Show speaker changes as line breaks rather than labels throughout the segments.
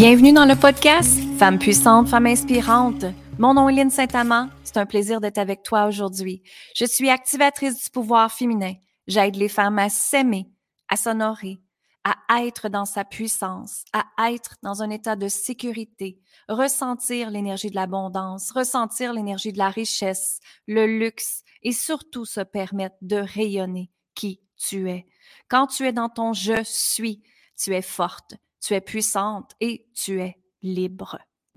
Bienvenue dans le podcast Femmes puissantes, femmes inspirantes. Mon nom est Lynne Saint-Amand. C'est un plaisir d'être avec toi aujourd'hui. Je suis activatrice du pouvoir féminin. J'aide les femmes à s'aimer, à s'honorer, à être dans sa puissance, à être dans un état de sécurité, ressentir l'énergie de l'abondance, ressentir l'énergie de la richesse, le luxe et surtout se permettre de rayonner qui tu es. Quand tu es dans ton je suis, tu es forte, tu es puissante et tu es libre.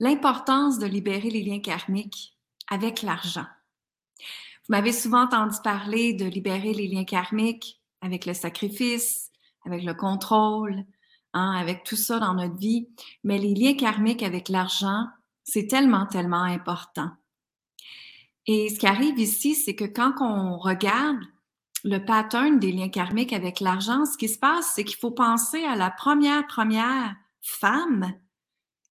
l'importance de libérer les liens karmiques avec l'argent. Vous m'avez souvent entendu parler de libérer les liens karmiques avec le sacrifice, avec le contrôle, hein, avec tout ça dans notre vie, mais les liens karmiques avec l'argent, c'est tellement, tellement important. Et ce qui arrive ici, c'est que quand on regarde le pattern des liens karmiques avec l'argent, ce qui se passe, c'est qu'il faut penser à la première, première femme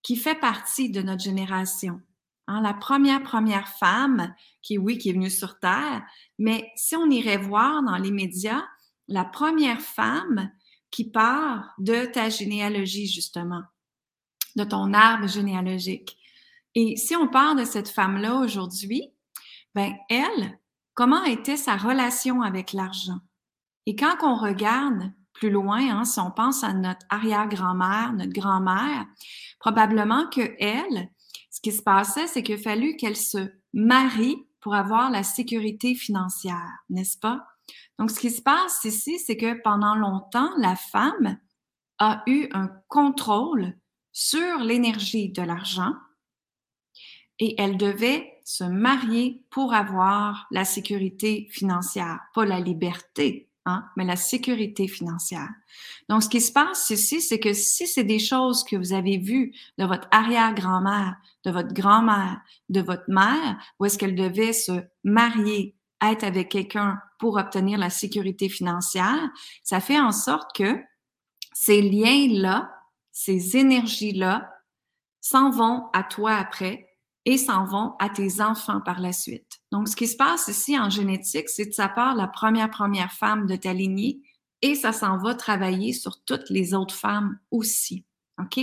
qui fait partie de notre génération. Hein, la première, première femme qui, oui, qui est venue sur Terre, mais si on irait voir dans les médias, la première femme qui part de ta généalogie, justement, de ton arbre généalogique. Et si on parle de cette femme-là aujourd'hui, ben elle, comment était sa relation avec l'argent? Et quand on regarde plus loin, hein, si on pense à notre arrière-grand-mère, notre grand-mère, probablement que elle, ce qui se passait, c'est qu'il a fallu qu'elle se marie pour avoir la sécurité financière, n'est-ce pas? Donc, ce qui se passe ici, c'est que pendant longtemps, la femme a eu un contrôle sur l'énergie de l'argent et elle devait se marier pour avoir la sécurité financière, pas la liberté, hein, mais la sécurité financière. Donc, ce qui se passe ici, c'est que si c'est des choses que vous avez vues de votre arrière-grand-mère, de votre grand-mère, de votre mère, où est-ce qu'elle devait se marier, être avec quelqu'un pour obtenir la sécurité financière, ça fait en sorte que ces liens-là, ces énergies-là, s'en vont à toi après et s'en vont à tes enfants par la suite. Donc, ce qui se passe ici en génétique, c'est que ça part la première, première femme de ta lignée et ça s'en va travailler sur toutes les autres femmes aussi. OK?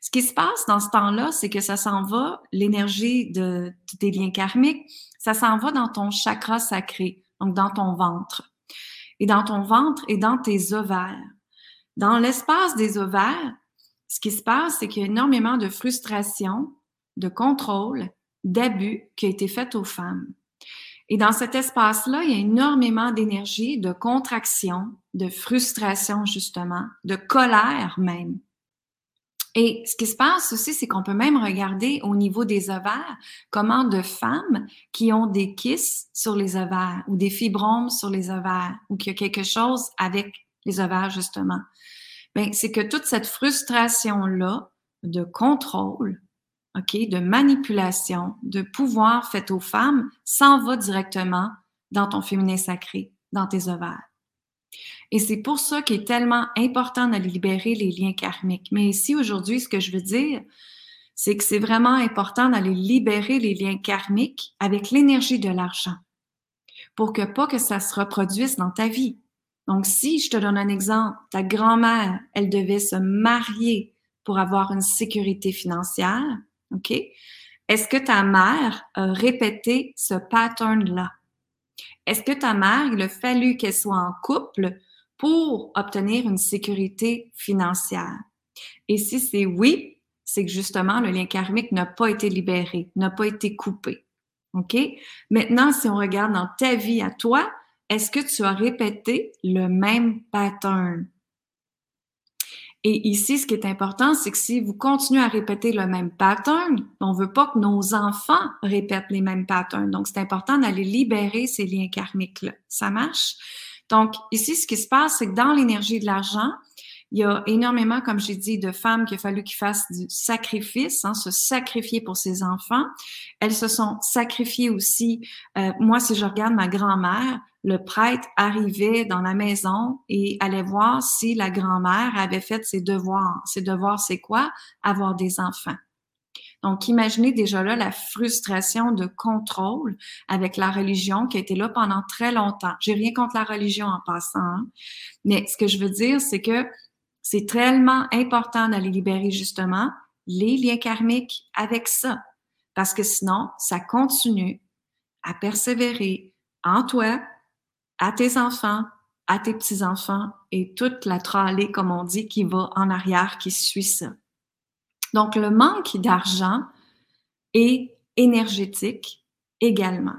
Ce qui se passe dans ce temps-là, c'est que ça s'en va, l'énergie de, des liens karmiques, ça s'en va dans ton chakra sacré, donc dans ton ventre. Et dans ton ventre et dans tes ovaires. Dans l'espace des ovaires, ce qui se passe, c'est qu'il y a énormément de frustration, de contrôle, d'abus qui a été fait aux femmes. Et dans cet espace-là, il y a énormément d'énergie, de contraction, de frustration justement, de colère même. Et ce qui se passe aussi, c'est qu'on peut même regarder au niveau des ovaires comment de femmes qui ont des kisses sur les ovaires ou des fibromes sur les ovaires ou qu'il y a quelque chose avec les ovaires justement. Ben, c'est que toute cette frustration-là de contrôle, OK, de manipulation, de pouvoir fait aux femmes s'en va directement dans ton féminin sacré, dans tes ovaires. Et c'est pour ça qu'il est tellement important de libérer les liens karmiques. Mais ici, aujourd'hui, ce que je veux dire, c'est que c'est vraiment important d'aller libérer les liens karmiques avec l'énergie de l'argent pour que pas que ça se reproduise dans ta vie. Donc, si je te donne un exemple, ta grand-mère, elle devait se marier pour avoir une sécurité financière, OK? Est-ce que ta mère a répété ce pattern-là? Est-ce que ta mère, il a fallu qu'elle soit en couple pour obtenir une sécurité financière? Et si c'est oui, c'est que justement, le lien karmique n'a pas été libéré, n'a pas été coupé. OK? Maintenant, si on regarde dans ta vie à toi, est-ce que tu as répété le même pattern? Et ici, ce qui est important, c'est que si vous continuez à répéter le même pattern, on veut pas que nos enfants répètent les mêmes patterns. Donc, c'est important d'aller libérer ces liens karmiques-là. Ça marche? Donc, ici, ce qui se passe, c'est que dans l'énergie de l'argent, il y a énormément, comme j'ai dit, de femmes qui a fallu qu'ils fassent du sacrifice, hein, se sacrifier pour ses enfants. Elles se sont sacrifiées aussi. Euh, moi, si je regarde ma grand-mère, le prêtre arrivait dans la maison et allait voir si la grand-mère avait fait ses devoirs. Ses devoirs, c'est quoi? Avoir des enfants. Donc, imaginez déjà là la frustration de contrôle avec la religion qui a été là pendant très longtemps. J'ai rien contre la religion en passant, hein. mais ce que je veux dire, c'est que c'est tellement important d'aller libérer justement les liens karmiques avec ça, parce que sinon, ça continue à persévérer en toi, à tes enfants, à tes petits-enfants et toute la tralée, comme on dit, qui va en arrière, qui suit ça. Donc, le manque d'argent est énergétique également.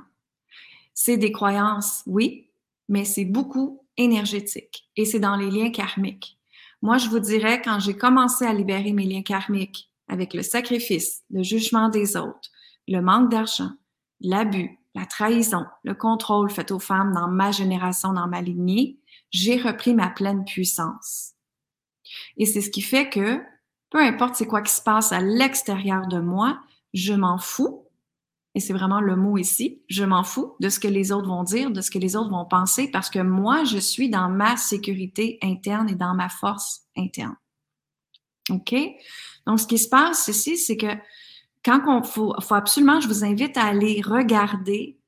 C'est des croyances, oui, mais c'est beaucoup énergétique et c'est dans les liens karmiques. Moi, je vous dirais, quand j'ai commencé à libérer mes liens karmiques avec le sacrifice, le jugement des autres, le manque d'argent, l'abus, la trahison, le contrôle fait aux femmes dans ma génération, dans ma lignée, j'ai repris ma pleine puissance. Et c'est ce qui fait que peu importe c'est quoi qui se passe à l'extérieur de moi, je m'en fous. Et c'est vraiment le mot ici. Je m'en fous de ce que les autres vont dire, de ce que les autres vont penser, parce que moi, je suis dans ma sécurité interne et dans ma force interne. OK? Donc, ce qui se passe ici, c'est que quand on faut, faut absolument, je vous invite à aller regarder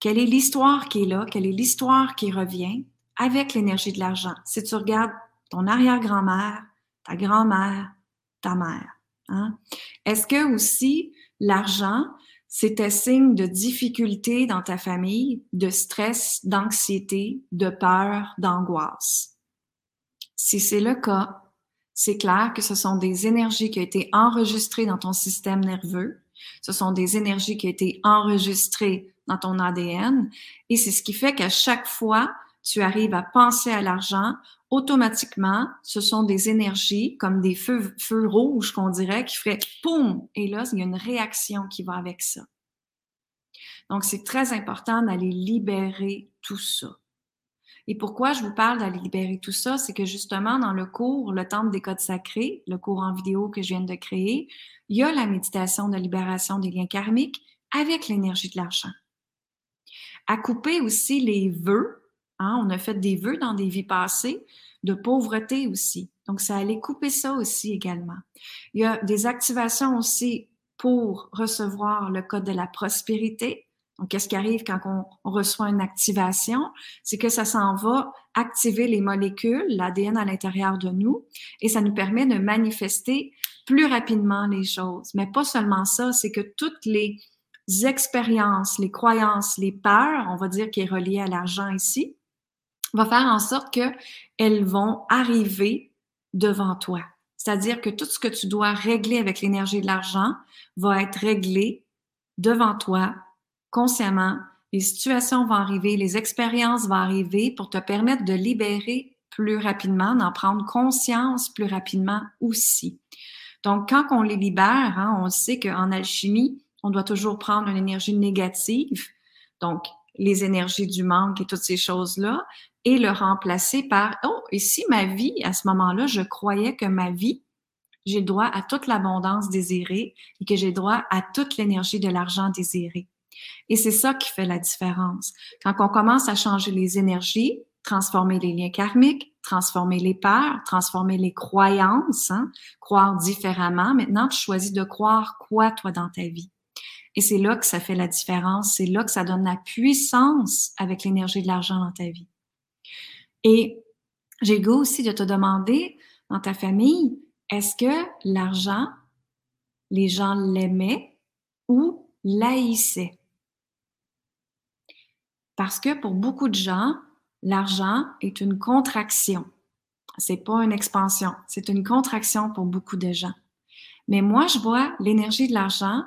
quelle est l'histoire qui est là, quelle est l'histoire qui revient avec l'énergie de l'argent. Si tu regardes ton arrière-grand-mère, ta grand-mère, ta mère. Hein? Est-ce que aussi l'argent, c'était signe de difficulté dans ta famille, de stress, d'anxiété, de peur, d'angoisse? Si c'est le cas, c'est clair que ce sont des énergies qui ont été enregistrées dans ton système nerveux. Ce sont des énergies qui ont été enregistrées dans ton ADN. Et c'est ce qui fait qu'à chaque fois, tu arrives à penser à l'argent, automatiquement, ce sont des énergies comme des feux, rouges qu'on dirait qui feraient poum et là, il y a une réaction qui va avec ça. Donc, c'est très important d'aller libérer tout ça. Et pourquoi je vous parle d'aller libérer tout ça, c'est que justement, dans le cours, le Temple des codes sacrés, le cours en vidéo que je viens de créer, il y a la méditation de libération des liens karmiques avec l'énergie de l'argent. À couper aussi les vœux, hein, on a fait des vœux dans des vies passées, de pauvreté aussi. Donc, ça allait couper ça aussi également. Il y a des activations aussi pour recevoir le code de la prospérité. Donc, qu'est-ce qui arrive quand on, reçoit une activation? C'est que ça s'en va activer les molécules, l'ADN à l'intérieur de nous, et ça nous permet de manifester plus rapidement les choses. Mais pas seulement ça, c'est que toutes les expériences, les croyances, les peurs, on va dire qui est relié à l'argent ici, va faire en sorte qu'elles vont arriver devant toi. C'est-à-dire que tout ce que tu dois régler avec l'énergie de l'argent va être réglé devant toi consciemment. Les situations vont arriver, les expériences vont arriver pour te permettre de libérer plus rapidement, d'en prendre conscience plus rapidement aussi. Donc, quand on les libère, hein, on sait qu'en alchimie, on doit toujours prendre une énergie négative, donc les énergies du manque et toutes ces choses-là, et le remplacer par Oh, et si ma vie, à ce moment-là, je croyais que ma vie, j'ai droit à toute l'abondance désirée et que j'ai droit à toute l'énergie de l'argent désiré. Et c'est ça qui fait la différence. Quand on commence à changer les énergies, transformer les liens karmiques, transformer les peurs, transformer les croyances, hein, croire différemment, maintenant tu choisis de croire quoi toi dans ta vie? Et c'est là que ça fait la différence, c'est là que ça donne la puissance avec l'énergie de l'argent dans ta vie. Et j'ai goût aussi de te demander dans ta famille, est-ce que l'argent, les gens l'aimaient ou l'haïssaient? Parce que pour beaucoup de gens, l'argent est une contraction. C'est pas une expansion, c'est une contraction pour beaucoup de gens. Mais moi, je vois l'énergie de l'argent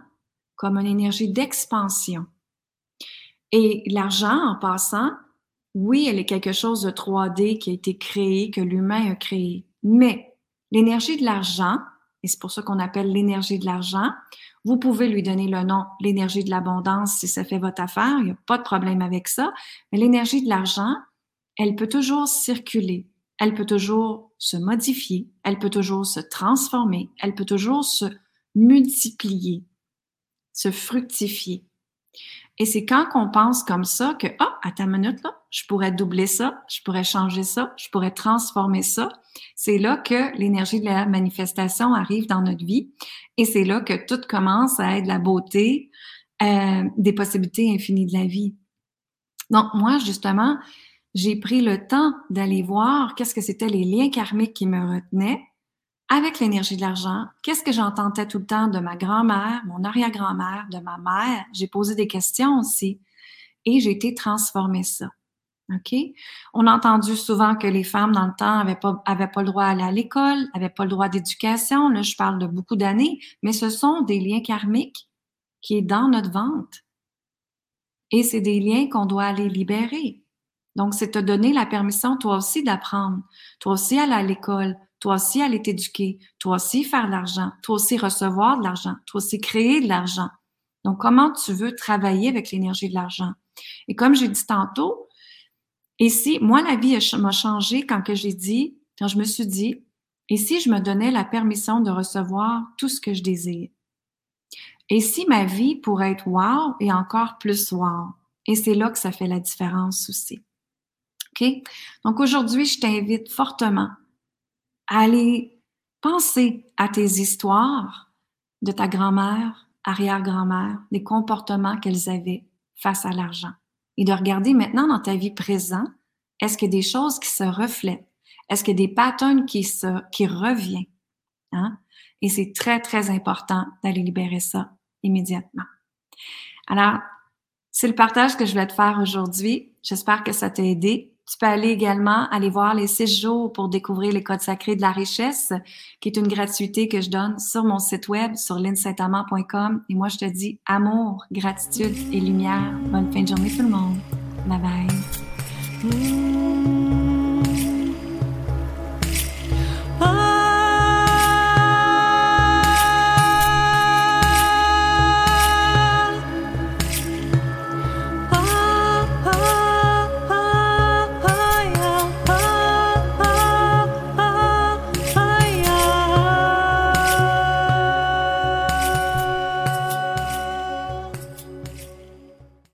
comme une énergie d'expansion. Et l'argent, en passant, oui, elle est quelque chose de 3D qui a été créé, que l'humain a créé. Mais L'énergie de l'argent, et c'est pour ça qu'on appelle l'énergie de l'argent, vous pouvez lui donner le nom l'énergie de l'abondance si ça fait votre affaire, il n'y a pas de problème avec ça, mais l'énergie de l'argent, elle peut toujours circuler, elle peut toujours se modifier, elle peut toujours se transformer, elle peut toujours se multiplier, se fructifier. Et c'est quand on pense comme ça que, ah, à ta minute, là, je pourrais doubler ça, je pourrais changer ça, je pourrais transformer ça. C'est là que l'énergie de la manifestation arrive dans notre vie et c'est là que tout commence à être la beauté, euh, des possibilités infinies de la vie. Donc, moi, justement, j'ai pris le temps d'aller voir qu'est-ce que c'était les liens karmiques qui me retenaient avec l'énergie de l'argent, qu'est-ce que j'entendais tout le temps de ma grand-mère, mon arrière-grand-mère, de ma mère? J'ai posé des questions aussi et j'ai été transformer ça. OK? On a entendu souvent que les femmes dans le temps avaient pas, avaient pas le droit à aller à l'école, avaient pas le droit d'éducation. Là, je parle de beaucoup d'années, mais ce sont des liens karmiques qui est dans notre ventre. Et c'est des liens qu'on doit aller libérer. Donc, c'est te donner la permission, toi aussi, d'apprendre, toi aussi, aller à l'école, toi aussi aller t'éduquer, toi aussi faire de l'argent, toi aussi recevoir de l'argent, toi aussi créer de l'argent. Donc, comment tu veux travailler avec l'énergie de l'argent? Et comme j'ai dit tantôt, et si, moi, la vie m'a changé quand que j'ai dit, quand je me suis dit, et si je me donnais la permission de recevoir tout ce que je désire? Et si ma vie pourrait être wow et encore plus wow? Et c'est là que ça fait la différence aussi. OK? Donc aujourd'hui, je t'invite fortement aller penser à tes histoires de ta grand-mère, arrière-grand-mère, les comportements qu'elles avaient face à l'argent. Et de regarder maintenant dans ta vie présente, est-ce qu'il y a des choses qui se reflètent? Est-ce qu'il y a des patterns qui, reviennent? Hein? Et c'est très, très important d'aller libérer ça immédiatement. Alors, c'est le partage que je vais te faire aujourd'hui. J'espère que ça t'a aidé. Tu peux aller également aller voir les six jours pour découvrir les codes sacrés de la richesse, qui est une gratuité que je donne sur mon site web, sur linsaintamant.com. Et moi, je te dis amour, gratitude et lumière. Bonne fin de journée tout le monde. Bye bye.